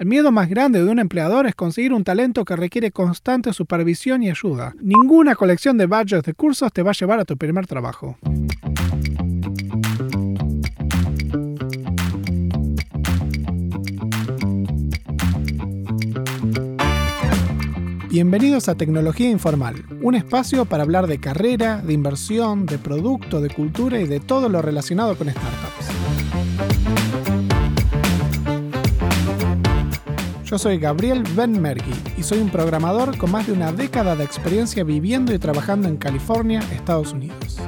El miedo más grande de un empleador es conseguir un talento que requiere constante supervisión y ayuda. Ninguna colección de badges de cursos te va a llevar a tu primer trabajo. Bienvenidos a Tecnología Informal, un espacio para hablar de carrera, de inversión, de producto, de cultura y de todo lo relacionado con startups. Yo soy Gabriel Benmergui y soy un programador con más de una década de experiencia viviendo y trabajando en California, Estados Unidos.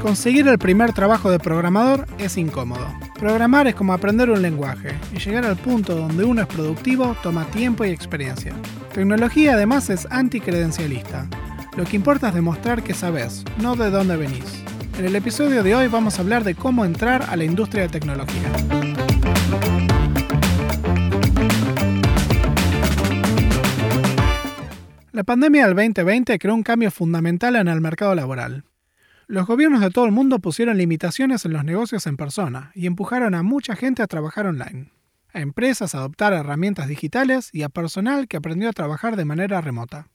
Conseguir el primer trabajo de programador es incómodo. Programar es como aprender un lenguaje y llegar al punto donde uno es productivo toma tiempo y experiencia. Tecnología además es anticredencialista. Lo que importa es demostrar que sabes, no de dónde venís. En el episodio de hoy vamos a hablar de cómo entrar a la industria de tecnología. La pandemia del 2020 creó un cambio fundamental en el mercado laboral. Los gobiernos de todo el mundo pusieron limitaciones en los negocios en persona y empujaron a mucha gente a trabajar online, a empresas a adoptar herramientas digitales y a personal que aprendió a trabajar de manera remota.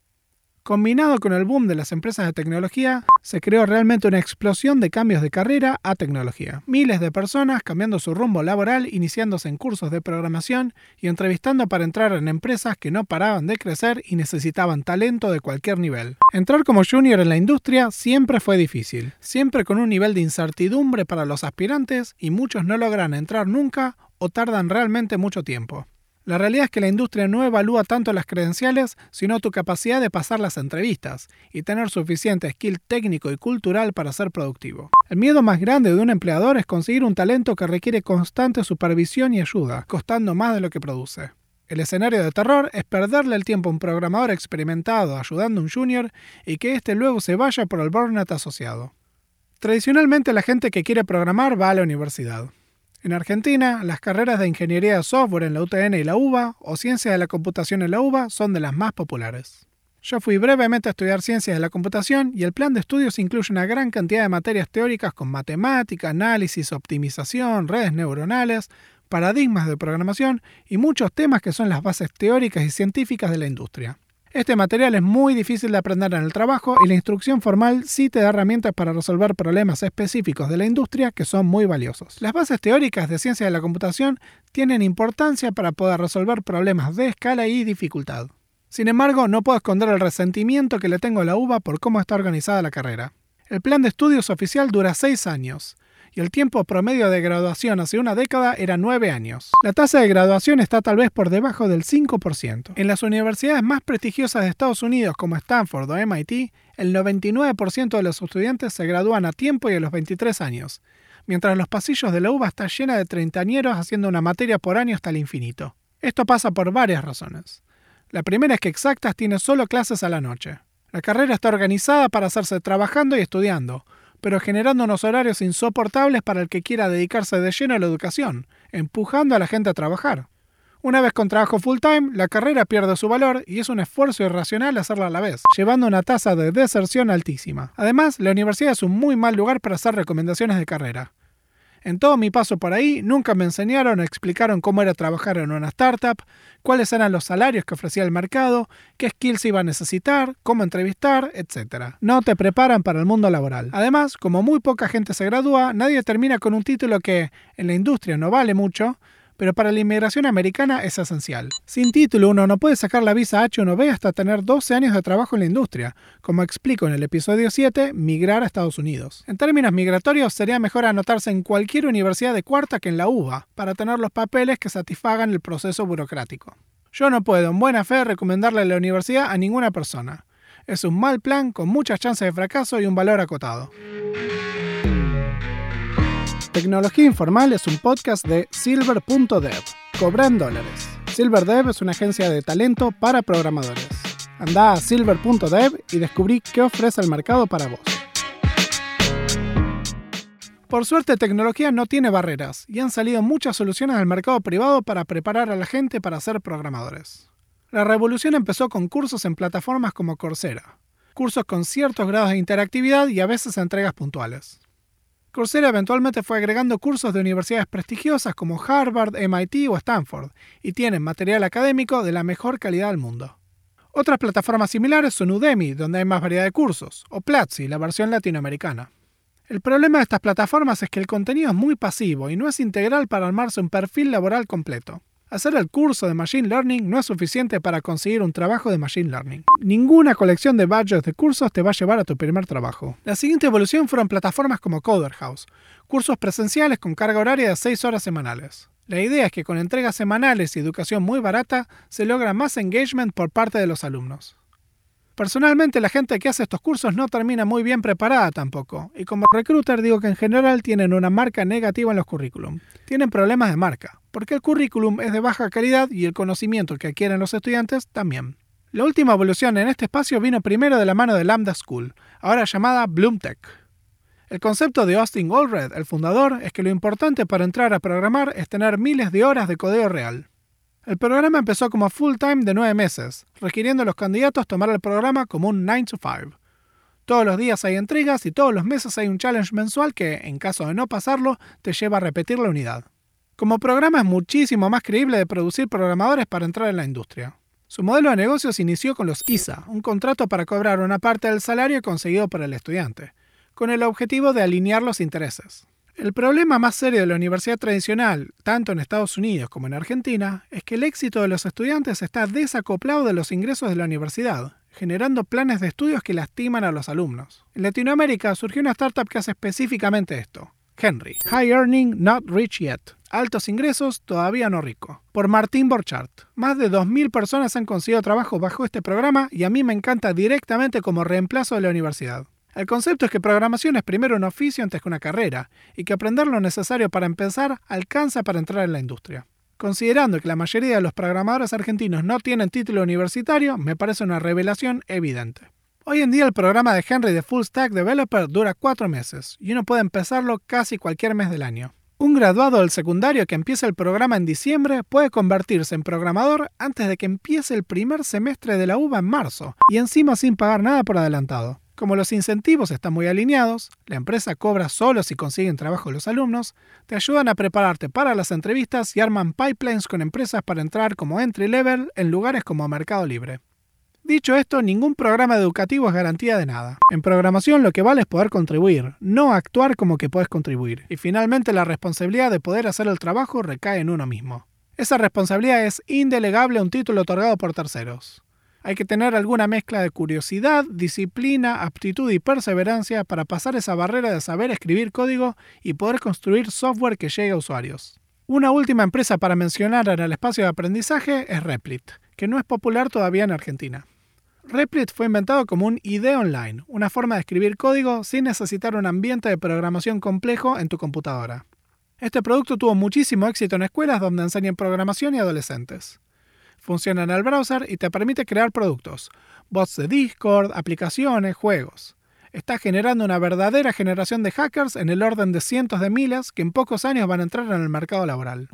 Combinado con el boom de las empresas de tecnología, se creó realmente una explosión de cambios de carrera a tecnología. Miles de personas cambiando su rumbo laboral, iniciándose en cursos de programación y entrevistando para entrar en empresas que no paraban de crecer y necesitaban talento de cualquier nivel. Entrar como junior en la industria siempre fue difícil, siempre con un nivel de incertidumbre para los aspirantes y muchos no logran entrar nunca o tardan realmente mucho tiempo. La realidad es que la industria no evalúa tanto las credenciales, sino tu capacidad de pasar las entrevistas y tener suficiente skill técnico y cultural para ser productivo. El miedo más grande de un empleador es conseguir un talento que requiere constante supervisión y ayuda, costando más de lo que produce. El escenario de terror es perderle el tiempo a un programador experimentado ayudando a un junior y que éste luego se vaya por el burnout asociado. Tradicionalmente la gente que quiere programar va a la universidad. En Argentina, las carreras de ingeniería de software en la UTN y la UBA o ciencia de la computación en la UBA son de las más populares. Yo fui brevemente a estudiar ciencias de la computación y el plan de estudios incluye una gran cantidad de materias teóricas con matemática, análisis, optimización, redes neuronales, paradigmas de programación y muchos temas que son las bases teóricas y científicas de la industria. Este material es muy difícil de aprender en el trabajo y la instrucción formal sí te da herramientas para resolver problemas específicos de la industria que son muy valiosos. Las bases teóricas de ciencia de la computación tienen importancia para poder resolver problemas de escala y dificultad. Sin embargo, no puedo esconder el resentimiento que le tengo a la UBA por cómo está organizada la carrera. El plan de estudios oficial dura 6 años, y el tiempo promedio de graduación hace una década era 9 años. La tasa de graduación está tal vez por debajo del 5%. En las universidades más prestigiosas de Estados Unidos como Stanford o MIT, el 99% de los estudiantes se gradúan a tiempo y a los 23 años, mientras los pasillos de la UBA están llenos de treintañeros haciendo una materia por año hasta el infinito. Esto pasa por varias razones. La primera es que Exactas tiene solo clases a la noche. La carrera está organizada para hacerse trabajando y estudiando, pero generando unos horarios insoportables para el que quiera dedicarse de lleno a la educación, empujando a la gente a trabajar. Una vez con trabajo full time, la carrera pierde su valor y es un esfuerzo irracional hacerla a la vez, llevando una tasa de deserción altísima. Además, la universidad es un muy mal lugar para hacer recomendaciones de carrera. En todo mi paso por ahí, nunca me enseñaron o explicaron cómo era trabajar en una startup, cuáles eran los salarios que ofrecía el mercado, qué skills iba a necesitar, cómo entrevistar, etc. No te preparan para el mundo laboral. Además, como muy poca gente se gradúa, nadie termina con un título que en la industria no vale mucho, pero para la inmigración americana es esencial. Sin título uno no puede sacar la visa H1B hasta tener 12 años de trabajo en la industria, como explico en el episodio 7, migrar a Estados Unidos. En términos migratorios sería mejor anotarse en cualquier universidad de cuarta que en la UBA, para tener los papeles que satisfagan el proceso burocrático. Yo no puedo en buena fe recomendarle la universidad a ninguna persona. Es un mal plan con muchas chances de fracaso y un valor acotado. Tecnología Informal es un podcast de Silver.dev. Cobran dólares. SilverDev es una agencia de talento para programadores. Anda a silver.dev y descubrí qué ofrece el mercado para vos. Por suerte, tecnología no tiene barreras y han salido muchas soluciones al mercado privado para preparar a la gente para ser programadores. La revolución empezó con cursos en plataformas como Coursera, cursos con ciertos grados de interactividad y a veces entregas puntuales. Coursera eventualmente fue agregando cursos de universidades prestigiosas como Harvard, MIT o Stanford, y tienen material académico de la mejor calidad del mundo. Otras plataformas similares son Udemy, donde hay más variedad de cursos, o Platzi, la versión latinoamericana. El problema de estas plataformas es que el contenido es muy pasivo y no es integral para armarse un perfil laboral completo. Hacer el curso de Machine Learning no es suficiente para conseguir un trabajo de Machine Learning. Ninguna colección de badges de cursos te va a llevar a tu primer trabajo. La siguiente evolución fueron plataformas como Coder House, cursos presenciales con carga horaria de 6 horas semanales. La idea es que con entregas semanales y educación muy barata se logra más engagement por parte de los alumnos. Personalmente la gente que hace estos cursos no termina muy bien preparada tampoco, y como recruiter digo que en general tienen una marca negativa en los currículum. Tienen problemas de marca, porque el currículum es de baja calidad y el conocimiento que adquieren los estudiantes también. La última evolución en este espacio vino primero de la mano de Lambda School, ahora llamada Bloomtech. El concepto de Austin Allred, el fundador, es que lo importante para entrar a programar es tener miles de horas de codeo real. El programa empezó como full time de nueve meses, requiriendo a los candidatos tomar el programa como un 9 to 5. Todos los días hay entregas y todos los meses hay un challenge mensual que, en caso de no pasarlo, te lleva a repetir la unidad. Como programa es muchísimo más creíble de producir programadores para entrar en la industria. Su modelo de negocios inició con los ISA, un contrato para cobrar una parte del salario conseguido por el estudiante con el objetivo de alinear los intereses. El problema más serio de la universidad tradicional, tanto en Estados Unidos como en Argentina, es que el éxito de los estudiantes está desacoplado de los ingresos de la universidad, generando planes de estudios que lastiman a los alumnos. En Latinoamérica surgió una startup que hace específicamente esto. Henry, High Earning Not Rich Yet. Altos ingresos, todavía no rico. Por Martín Borchardt. Más de 2.000 personas han conseguido trabajo bajo este programa y a mí me encanta directamente como reemplazo de la universidad. El concepto es que programación es primero un oficio antes que una carrera, y que aprender lo necesario para empezar alcanza para entrar en la industria. Considerando que la mayoría de los programadores argentinos no tienen título universitario, me parece una revelación evidente. Hoy en día el programa de Henry de Full Stack Developer dura cuatro meses, y uno puede empezarlo casi cualquier mes del año. Un graduado del secundario que empieza el programa en diciembre puede convertirse en programador antes de que empiece el primer semestre de la UBA en marzo, y encima sin pagar nada por adelantado. Como los incentivos están muy alineados, la empresa cobra solo si consiguen trabajo los alumnos, te ayudan a prepararte para las entrevistas y arman pipelines con empresas para entrar como entry level en lugares como Mercado Libre. Dicho esto, ningún programa educativo es garantía de nada. En programación lo que vale es poder contribuir, no actuar como que puedes contribuir. Y finalmente la responsabilidad de poder hacer el trabajo recae en uno mismo. Esa responsabilidad es indelegable a un título otorgado por terceros. Hay que tener alguna mezcla de curiosidad, disciplina, aptitud y perseverancia para pasar esa barrera de saber escribir código y poder construir software que llegue a usuarios. Una última empresa para mencionar en el espacio de aprendizaje es Replit, que no es popular todavía en Argentina. Replit fue inventado como un IDE online, una forma de escribir código sin necesitar un ambiente de programación complejo en tu computadora. Este producto tuvo muchísimo éxito en escuelas donde enseñan programación y adolescentes. Funciona en el browser y te permite crear productos, bots de Discord, aplicaciones, juegos. Está generando una verdadera generación de hackers en el orden de cientos de miles que en pocos años van a entrar en el mercado laboral.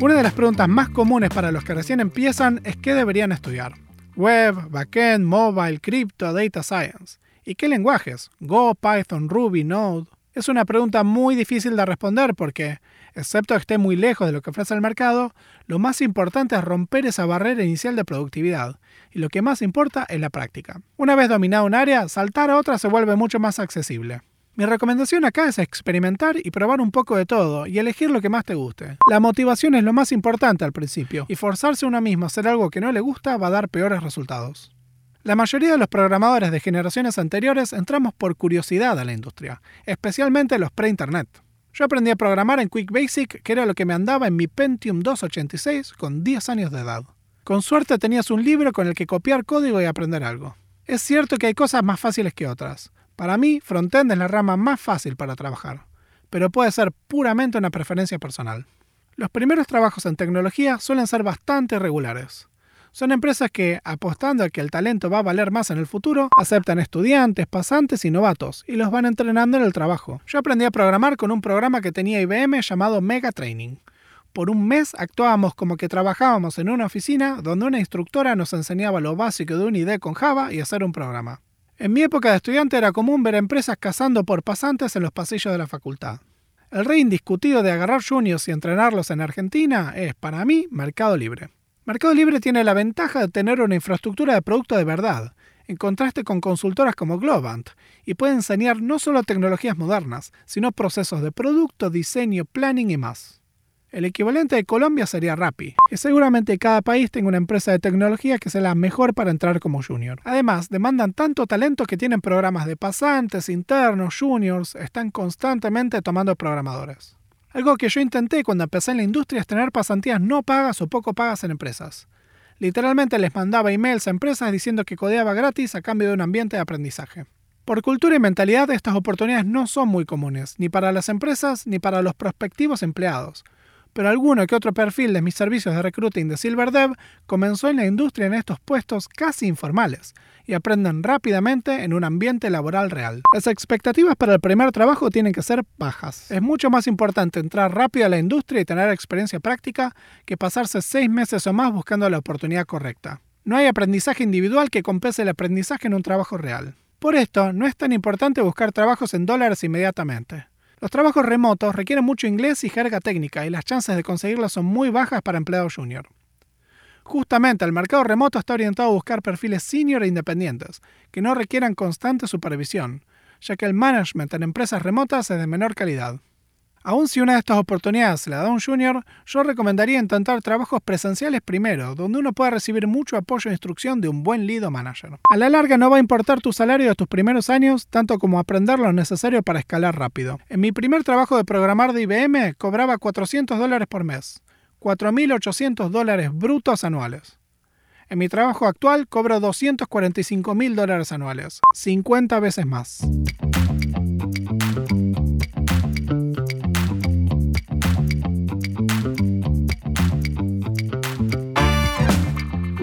Una de las preguntas más comunes para los que recién empiezan es qué deberían estudiar. Web, backend, mobile, crypto, data science. ¿Y qué lenguajes? Go, Python, Ruby, Node. Es una pregunta muy difícil de responder porque, excepto que esté muy lejos de lo que ofrece el mercado, lo más importante es romper esa barrera inicial de productividad, y lo que más importa es la práctica. Una vez dominado un área, saltar a otra se vuelve mucho más accesible. Mi recomendación acá es experimentar y probar un poco de todo y elegir lo que más te guste. La motivación es lo más importante al principio, y forzarse uno mismo a hacer algo que no le gusta va a dar peores resultados. La mayoría de los programadores de generaciones anteriores entramos por curiosidad a la industria, especialmente los pre-internet. Yo aprendí a programar en Quick Basic, que era lo que me andaba en mi Pentium 286 con 10 años de edad. Con suerte tenías un libro con el que copiar código y aprender algo. Es cierto que hay cosas más fáciles que otras. Para mí, frontend es la rama más fácil para trabajar, pero puede ser puramente una preferencia personal. Los primeros trabajos en tecnología suelen ser bastante regulares. Son empresas que, apostando a que el talento va a valer más en el futuro, aceptan estudiantes, pasantes y novatos, y los van entrenando en el trabajo. Yo aprendí a programar con un programa que tenía IBM llamado Mega Training. Por un mes actuábamos como que trabajábamos en una oficina donde una instructora nos enseñaba lo básico de un ID con Java y hacer un programa. En mi época de estudiante era común ver empresas cazando por pasantes en los pasillos de la facultad. El rey indiscutido de agarrar juniors y entrenarlos en Argentina es, para mí, Mercado Libre. Mercado Libre tiene la ventaja de tener una infraestructura de producto de verdad, en contraste con consultoras como Globant, y puede enseñar no solo tecnologías modernas, sino procesos de producto, diseño, planning y más. El equivalente de Colombia sería Rappi, y seguramente cada país tenga una empresa de tecnología que sea la mejor para entrar como junior. Además, demandan tanto talento que tienen programas de pasantes, internos, juniors, están constantemente tomando programadores. Algo que yo intenté cuando empecé en la industria es tener pasantías no pagas o poco pagas en empresas. Literalmente les mandaba emails a empresas diciendo que codeaba gratis a cambio de un ambiente de aprendizaje. Por cultura y mentalidad, estas oportunidades no son muy comunes, ni para las empresas ni para los prospectivos empleados, pero alguno que otro perfil de mis servicios de recruiting de SilverDev comenzó en la industria en estos puestos casi informales y aprenden rápidamente en un ambiente laboral real. Las expectativas para el primer trabajo tienen que ser bajas. Es mucho más importante entrar rápido a la industria y tener experiencia práctica que pasarse seis meses o más buscando la oportunidad correcta. No hay aprendizaje individual que compense el aprendizaje en un trabajo real. Por esto, no es tan importante buscar trabajos en dólares inmediatamente. Los trabajos remotos requieren mucho inglés y jerga técnica y las chances de conseguirlos son muy bajas para empleados junior. Justamente el mercado remoto está orientado a buscar perfiles senior e independientes, que no requieran constante supervisión, ya que el management en empresas remotas es de menor calidad. Aun si una de estas oportunidades la da un junior, yo recomendaría intentar trabajos presenciales primero, donde uno pueda recibir mucho apoyo e instrucción de un buen lead o manager. A la larga no va a importar tu salario de tus primeros años, tanto como aprender lo necesario para escalar rápido. En mi primer trabajo de programar de IBM cobraba 400 dólares por mes, 4.800 dólares brutos anuales. En mi trabajo actual cobro 245 mil dólares anuales, 50 veces más.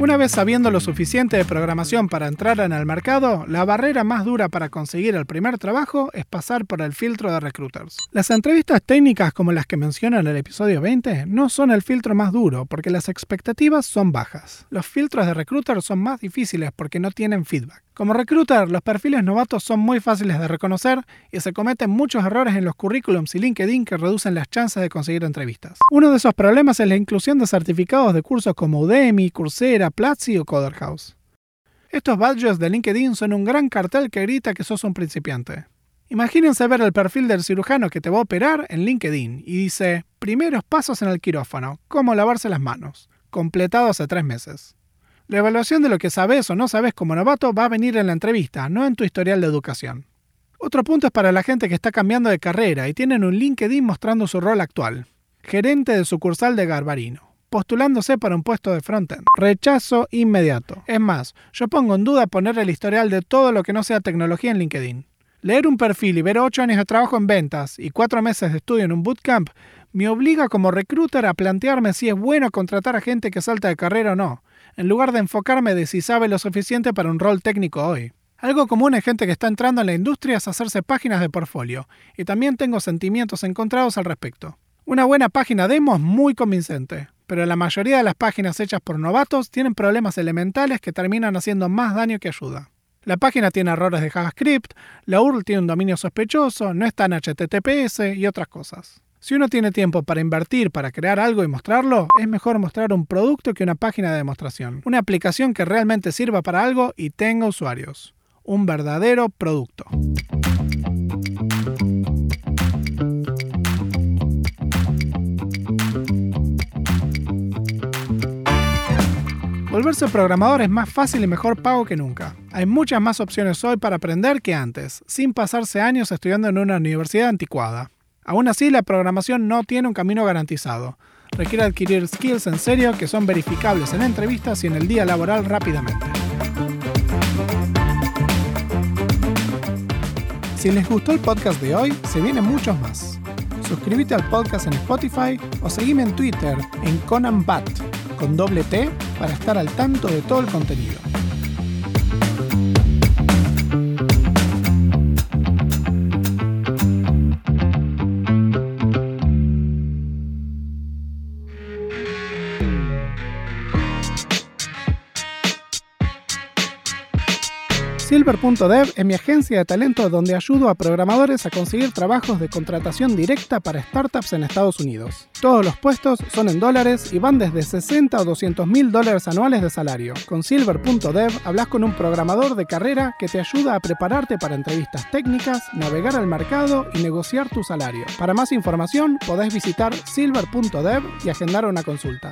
Una vez sabiendo lo suficiente de programación para entrar en el mercado, la barrera más dura para conseguir el primer trabajo es pasar por el filtro de recruiters. Las entrevistas técnicas como las que menciono en el episodio 20 no son el filtro más duro porque las expectativas son bajas. Los filtros de recruiters son más difíciles porque no tienen feedback. Como recruiter, los perfiles novatos son muy fáciles de reconocer y se cometen muchos errores en los currículums y LinkedIn que reducen las chances de conseguir entrevistas. Uno de esos problemas es la inclusión de certificados de cursos como Udemy, Coursera, Platzi o Coderhouse. Estos badges de LinkedIn son un gran cartel que grita que sos un principiante. Imagínense ver el perfil del cirujano que te va a operar en LinkedIn y dice, primeros pasos en el quirófano, cómo lavarse las manos, completado hace tres meses. La evaluación de lo que sabes o no sabes como novato va a venir en la entrevista, no en tu historial de educación. Otro punto es para la gente que está cambiando de carrera y tienen un LinkedIn mostrando su rol actual. Gerente de sucursal de Garbarino, postulándose para un puesto de frontend. Rechazo inmediato. Es más, yo pongo en duda poner el historial de todo lo que no sea tecnología en LinkedIn. Leer un perfil y ver 8 años de trabajo en ventas y 4 meses de estudio en un bootcamp me obliga como recruiter a plantearme si es bueno contratar a gente que salta de carrera o no, en lugar de enfocarme de si sabe lo suficiente para un rol técnico hoy. Algo común en gente que está entrando en la industria es hacerse páginas de portfolio, y también tengo sentimientos encontrados al respecto. Una buena página demo es muy convincente, pero la mayoría de las páginas hechas por novatos tienen problemas elementales que terminan haciendo más daño que ayuda. La página tiene errores de JavaScript, la URL tiene un dominio sospechoso, no está en HTTPS y otras cosas. Si uno tiene tiempo para invertir, para crear algo y mostrarlo, es mejor mostrar un producto que una página de demostración. Una aplicación que realmente sirva para algo y tenga usuarios. Un verdadero producto. Volverse programador es más fácil y mejor pago que nunca. Hay muchas más opciones hoy para aprender que antes, sin pasarse años estudiando en una universidad anticuada. Aún así, la programación no tiene un camino garantizado. Requiere adquirir skills en serio que son verificables en entrevistas y en el día laboral rápidamente. Si les gustó el podcast de hoy, se vienen muchos más. Suscríbete al podcast en Spotify o seguime en Twitter en ConanBat con doble T para estar al tanto de todo el contenido. Silver.dev es mi agencia de talento donde ayudo a programadores a conseguir trabajos de contratación directa para startups en Estados Unidos. Todos los puestos son en dólares y van desde 60 o 200 mil dólares anuales de salario. Con Silver.dev hablas con un programador de carrera que te ayuda a prepararte para entrevistas técnicas, navegar al mercado y negociar tu salario. Para más información podés visitar silver.dev y agendar una consulta.